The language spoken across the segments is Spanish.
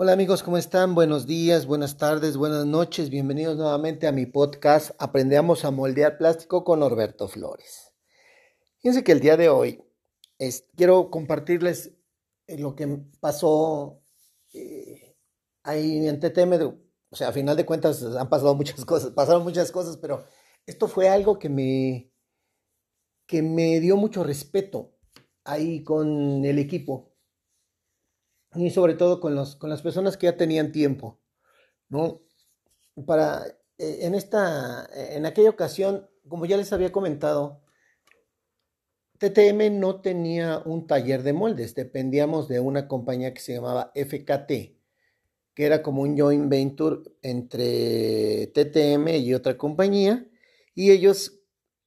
Hola amigos, ¿cómo están? Buenos días, buenas tardes, buenas noches. Bienvenidos nuevamente a mi podcast Aprendamos a moldear plástico con Norberto Flores. Fíjense que el día de hoy quiero compartirles eh, lo que pasó eh, ahí en TTM. O sea, a final de cuentas han pasado muchas cosas, pasaron muchas cosas, pero esto fue algo que me, que me dio mucho respeto ahí con el equipo y sobre todo con, los, con las personas que ya tenían tiempo, ¿no? Para, eh, en esta, en aquella ocasión, como ya les había comentado, TTM no tenía un taller de moldes, dependíamos de una compañía que se llamaba FKT, que era como un joint venture entre TTM y otra compañía, y ellos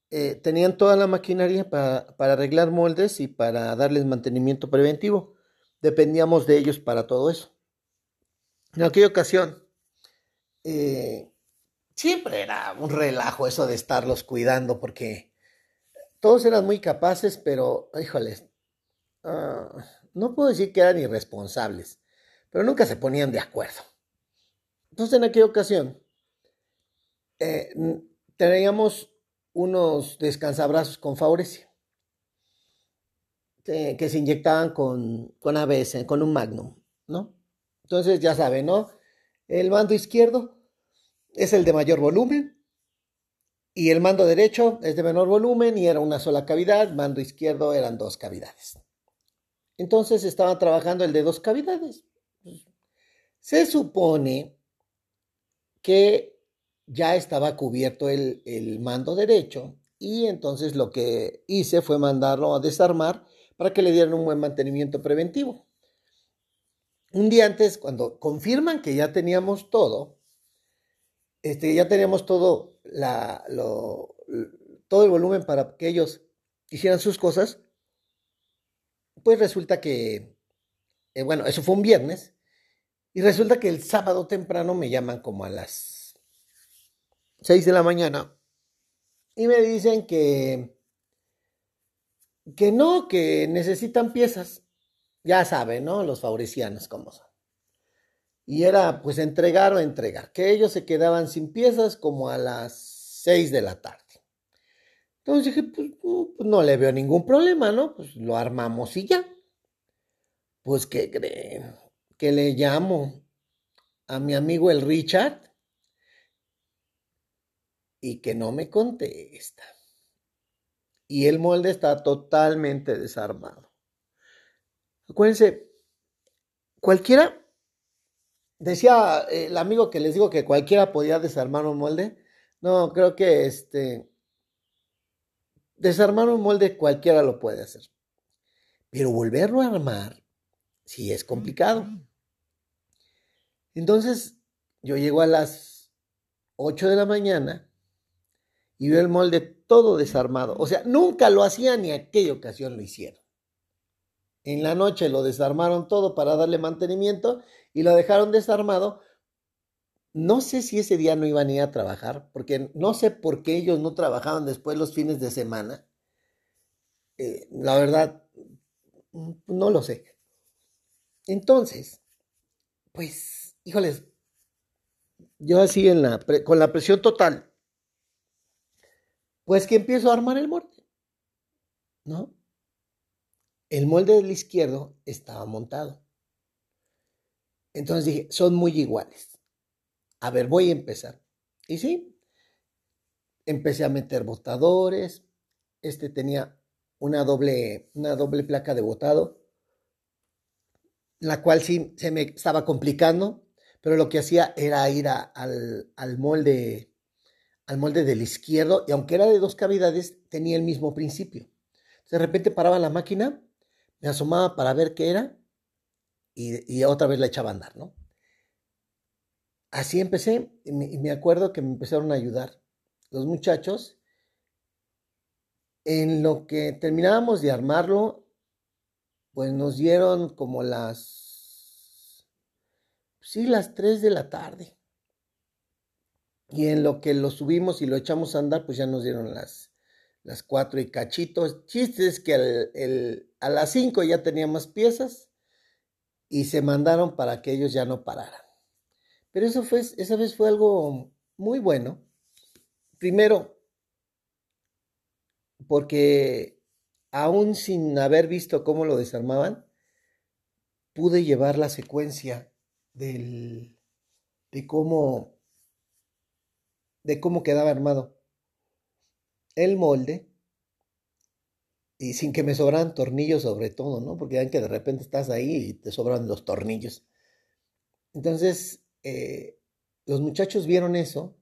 eh, tenían toda la maquinaria para, para arreglar moldes y para darles mantenimiento preventivo dependíamos de ellos para todo eso. En aquella ocasión, eh, siempre era un relajo eso de estarlos cuidando, porque todos eran muy capaces, pero, híjoles, ah, no puedo decir que eran irresponsables, pero nunca se ponían de acuerdo. Entonces, en aquella ocasión, eh, teníamos unos descansabrazos con Faurecia que se inyectaban con, con ABS, con un Magnum, ¿no? Entonces ya saben, ¿no? El mando izquierdo es el de mayor volumen y el mando derecho es de menor volumen y era una sola cavidad, mando izquierdo eran dos cavidades. Entonces estaban trabajando el de dos cavidades. Se supone que ya estaba cubierto el, el mando derecho y entonces lo que hice fue mandarlo a desarmar para que le dieran un buen mantenimiento preventivo. Un día antes, cuando confirman que ya teníamos todo, este, ya teníamos todo, la, todo el volumen para que ellos hicieran sus cosas, pues resulta que, eh, bueno, eso fue un viernes, y resulta que el sábado temprano me llaman como a las 6 de la mañana y me dicen que que no, que necesitan piezas. Ya saben, ¿no? Los favorecianos cómo son. Y era pues entregar o entregar, que ellos se quedaban sin piezas como a las 6 de la tarde. Entonces dije, pues, pues, no le veo ningún problema, ¿no? Pues lo armamos y ya. Pues que creen, que le llamo a mi amigo el Richard y que no me contesta y el molde está totalmente desarmado. Acuérdense, cualquiera, decía el amigo que les digo que cualquiera podía desarmar un molde. No, creo que este, desarmar un molde cualquiera lo puede hacer. Pero volverlo a armar, sí es complicado. Entonces, yo llego a las 8 de la mañana y veo el molde todo desarmado. O sea, nunca lo hacían ni aquella ocasión lo hicieron. En la noche lo desarmaron todo para darle mantenimiento y lo dejaron desarmado. No sé si ese día no iban a ir a trabajar, porque no sé por qué ellos no trabajaban después los fines de semana. Eh, la verdad, no lo sé. Entonces, pues, híjoles, yo así en la, con la presión total pues que empiezo a armar el molde, ¿no? El molde del izquierdo estaba montado. Entonces dije, son muy iguales. A ver, voy a empezar. Y sí, empecé a meter botadores. Este tenía una doble, una doble placa de botado, la cual sí se me estaba complicando, pero lo que hacía era ir al, al molde al molde del izquierdo y aunque era de dos cavidades, tenía el mismo principio. De repente paraba la máquina, me asomaba para ver qué era y, otra vez la echaba a andar, ¿no? Así empecé y me, acuerdo que me empezaron a ayudar los muchachos. En lo que terminábamos de armarlo, pues nos dieron como las, sí, las 3 de la tarde. Y en lo que lo subimos y lo echamos a andar, pues ya nos dieron las, las cuatro y cachitos. Chistes que a las cinco ya teníamos piezas y se mandaron para que ellos ya no pararan. Pero eso fue, esa vez fue algo muy bueno. Primero, porque aún sin haber visto cómo lo desarmaban, pude llevar la secuencia del, de cómo de cómo quedaba armado el molde y sin que me sobran tornillos sobre todo, ¿no? Porque ven que de repente estás ahí y te sobran los tornillos. Entonces, eh, los muchachos vieron eso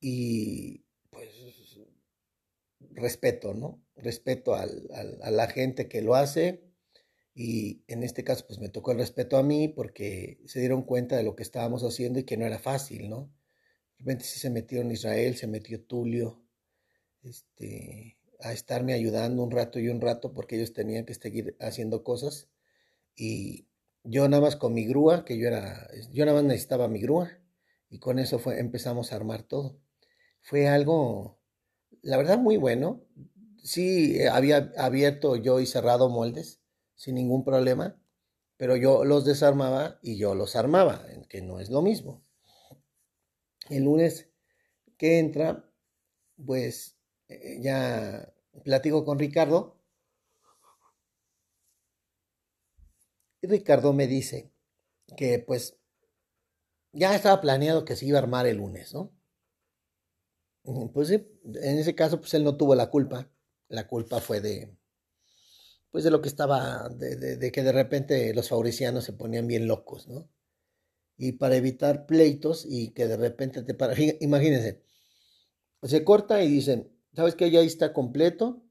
y pues respeto, ¿no? Respeto al, a la gente que lo hace y en este caso pues me tocó el respeto a mí porque se dieron cuenta de lo que estábamos haciendo y que no era fácil, ¿no? De repente sí se metieron Israel, se metió Tulio, este, a estarme ayudando un rato y un rato porque ellos tenían que seguir haciendo cosas y yo nada más con mi grúa, que yo era, yo nada más necesitaba mi grúa y con eso fue, empezamos a armar todo. Fue algo, la verdad, muy bueno. Sí, había abierto yo y cerrado moldes sin ningún problema, pero yo los desarmaba y yo los armaba, que no es lo mismo. El lunes que entra, pues eh, ya platico con Ricardo. Y Ricardo me dice que pues ya estaba planeado que se iba a armar el lunes, ¿no? Pues en ese caso pues él no tuvo la culpa. La culpa fue de pues de lo que estaba, de, que de repente los favoricianos se ponían bien locos, ¿no? Y para evitar pleitos y que de repente te para, imagínense, se corta y dicen, ¿sabes qué? Ya está completo.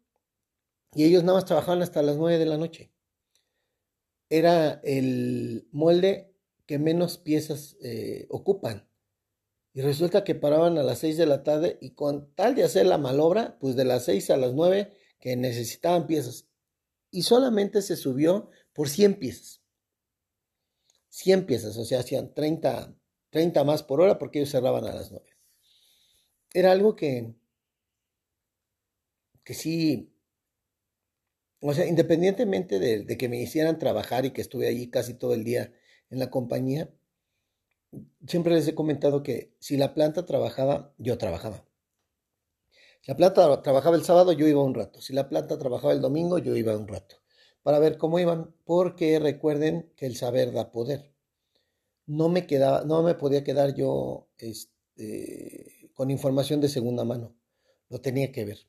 Y ellos nada más trabajaban hasta las 9 de la noche. Era el molde que menos piezas eh, ocupan. Y resulta que paraban a las 6 de la tarde y con tal de hacer la malobra, pues de las 6 a las 9 que necesitaban piezas. Y solamente se subió por 100 piezas. 100 piezas, o sea, hacían 30, 30 más por hora porque ellos cerraban a las 9. Era algo que, que sí, o sea, independientemente de, que me hicieran trabajar y que estuve allí casi todo el día en la compañía, siempre les he comentado que si la planta trabajaba, yo trabajaba. Si la planta trabajaba el sábado, yo iba un rato. Si la planta trabajaba el domingo, yo iba un rato. Para ver cómo iban, porque recuerden que el saber da poder. No me quedaba, no me podía quedar yo este, con información de segunda mano. Lo tenía que ver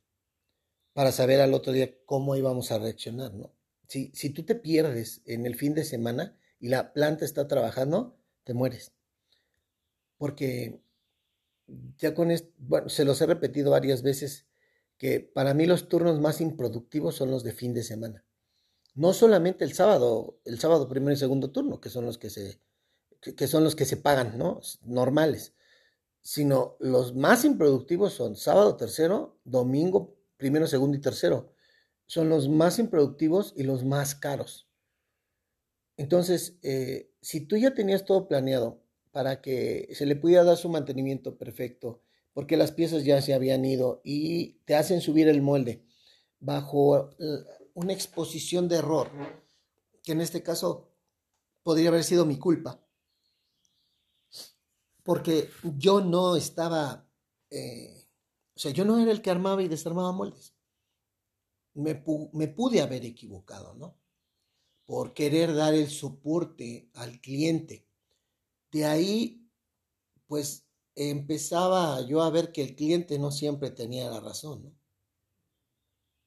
para saber al otro día cómo íbamos a reaccionar, ¿no? Si, si tú te pierdes en el fin de semana y la planta está trabajando, te mueres. Porque ya con esto, bueno, se los he repetido varias veces, que para mí los turnos más improductivos son los de fin de semana. No solamente el sábado, el sábado primero y segundo turno, que son los que se, que son los que se pagan, ¿no? Normales. Sino los más improductivos son sábado tercero, domingo primero, segundo y tercero. Son los más improductivos y los más caros. Entonces, eh, si tú ya tenías todo planeado para que se le pudiera dar su mantenimiento perfecto, porque las piezas ya se habían ido y te hacen subir el molde bajo eh, una exposición de error, que en este caso podría haber sido mi culpa, porque yo no estaba eh, o sea, yo no era el que armaba y desarmaba moldes. Me, me pude haber equivocado, ¿no? Por querer dar el soporte al cliente. De ahí, pues empezaba yo a ver que el cliente no siempre tenía la razón, ¿no?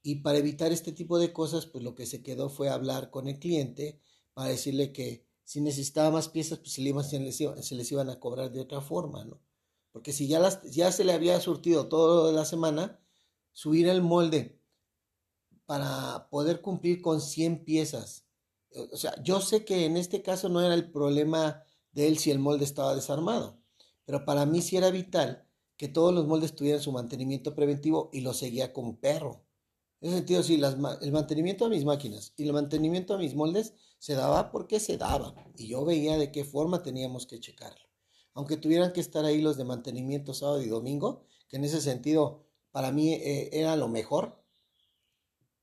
Y para evitar este tipo de cosas, pues lo que se quedó fue hablar con el cliente para decirle que si necesitaba más piezas, pues se, les iban a cobrar de otra forma, ¿no? Porque si ya, las, ya se le había surtido todo la semana, subir el molde para poder cumplir con 100 piezas. O sea, yo sé que en este caso no era el problema de él si el molde estaba desarmado, pero para mí sí era vital que todos los moldes tuvieran su mantenimiento preventivo y lo seguía como perro. En ese sentido, sí, el mantenimiento a mis máquinas y el mantenimiento a mis moldes se daba porque se daba. Y yo veía de qué forma teníamos que checarlo aunque tuvieran que estar ahí los de mantenimiento sábado y domingo, que en ese sentido para mí eh, era lo mejor,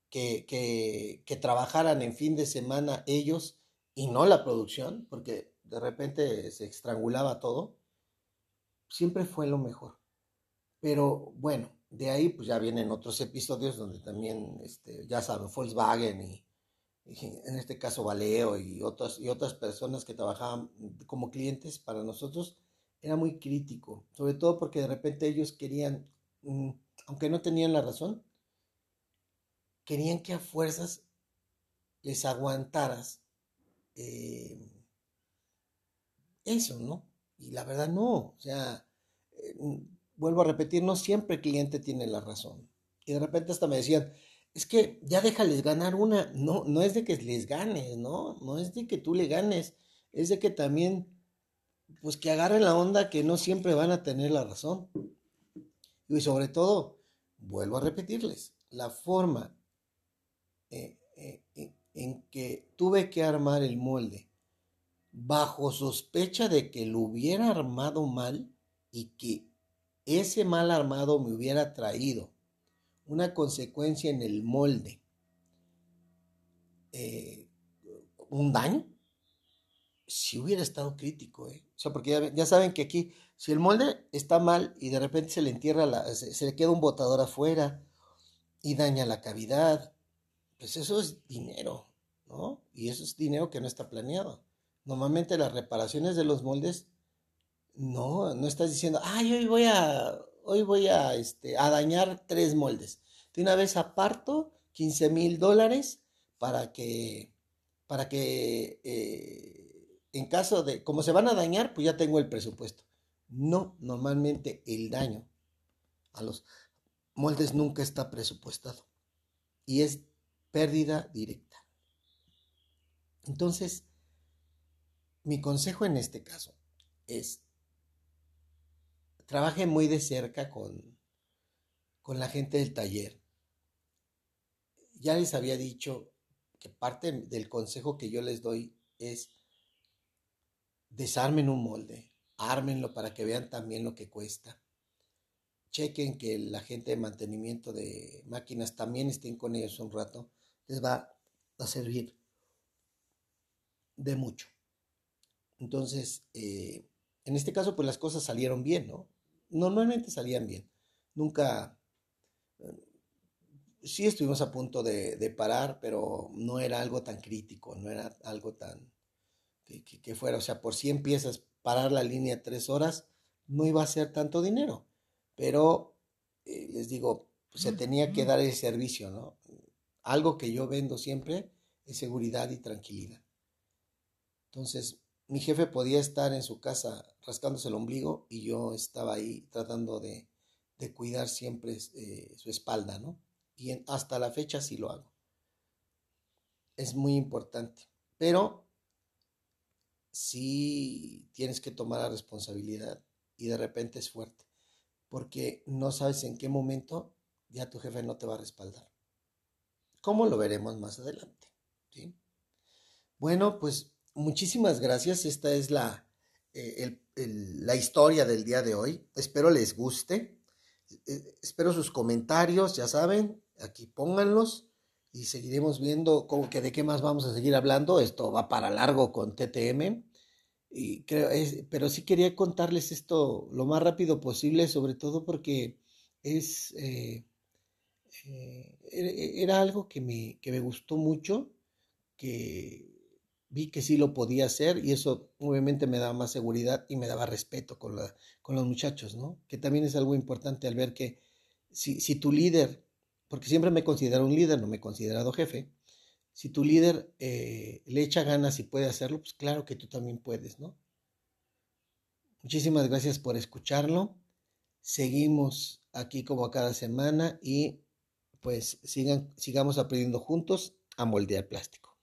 que, que, trabajaran en fin de semana ellos y no la producción, porque de repente se estrangulaba todo, siempre fue lo mejor. Pero bueno, de ahí pues ya vienen otros episodios donde también, este, ya saben, Volkswagen y, en este caso Valeo y otras, y otras personas que trabajaban como clientes para nosotros, era muy crítico, sobre todo porque de repente ellos querían, mm, aunque no tenían la razón, querían que a fuerzas les aguantaras eh, eso, ¿no? Y la verdad no, o sea, eh, vuelvo a repetir, no siempre el cliente tiene la razón. Y de repente hasta me decían, es que ya déjales ganar una. No, no es de que les ganes, ¿no? No es de que tú le ganes, es de que también, pues que agarren la onda que no siempre van a tener la razón. Y sobre todo, vuelvo a repetirles, la forma eh, eh, en que tuve que armar el molde bajo sospecha de que lo hubiera armado mal y que ese mal armado me hubiera traído una consecuencia en el molde, eh, un daño, si hubiera estado crítico, ¿eh? O sea, porque ya, saben que aquí, si el molde está mal y de repente se le entierra, la, se le queda un botador afuera y daña la cavidad, pues eso es dinero, ¿no? Y eso es dinero que no está planeado. Normalmente las reparaciones de los moldes, no, no estás diciendo, ay, hoy voy a, hoy voy a, este, a dañar tres moldes. De una vez aparto 15 mil dólares para que, para que eh, en caso de, como se van a dañar, pues ya tengo el presupuesto. No, normalmente el daño a los moldes nunca está presupuestado. Y es pérdida directa. Entonces, mi consejo en este caso es, trabaje muy de cerca con, con la gente del taller. Ya les había dicho que parte del consejo que yo les doy es desarmen un molde, ármenlo para que vean también lo que cuesta. Chequen que la gente de mantenimiento de máquinas también estén con ellos un rato les va a servir de mucho. Entonces, eh, en este caso, pues las cosas salieron bien, ¿no? Normalmente salían bien. Nunca, eh, sí estuvimos a punto de, parar, pero no era algo tan crítico, no era algo tan que, fuera, o sea, por si empiezas a parar la línea tres horas, no iba a ser tanto dinero, pero eh, les digo, se tenía que dar el servicio, ¿no? algo que yo vendo siempre es seguridad y tranquilidad. Entonces, mi jefe podía estar en su casa rascándose el ombligo y yo estaba ahí tratando de, cuidar siempre eh, su espalda, ¿no? Y hasta la fecha sí lo hago. Es muy importante. Pero sí tienes que tomar la responsabilidad y de repente es fuerte, porque no sabes en qué momento ya tu jefe no te va a respaldar como lo veremos más adelante. Bueno, pues muchísimas gracias. Esta es la, eh, la historia del día de hoy. Espero les guste. Eh, espero sus comentarios, ya saben, aquí pónganlos y seguiremos viendo cómo que de qué más vamos a seguir hablando. Esto va para largo con TTM. Y creo, pero sí quería contarles esto lo más rápido posible, sobre todo porque es eh, eh, e-, era algo que me, que me gustó mucho, que vi que sí lo podía hacer y eso obviamente me daba más seguridad y me daba respeto con, la, con los muchachos, ¿no? Que también es algo importante al ver que si, si tu líder, porque siempre me he considerado un líder, no me he considerado jefe, si tu líder eh, le echa ganas y puede hacerlo, pues claro que tú también puedes, ¿no? Muchísimas gracias por escucharlo. Seguimos aquí como cada semana y pues sigan, sigamos aprendiendo juntos a moldear plástico.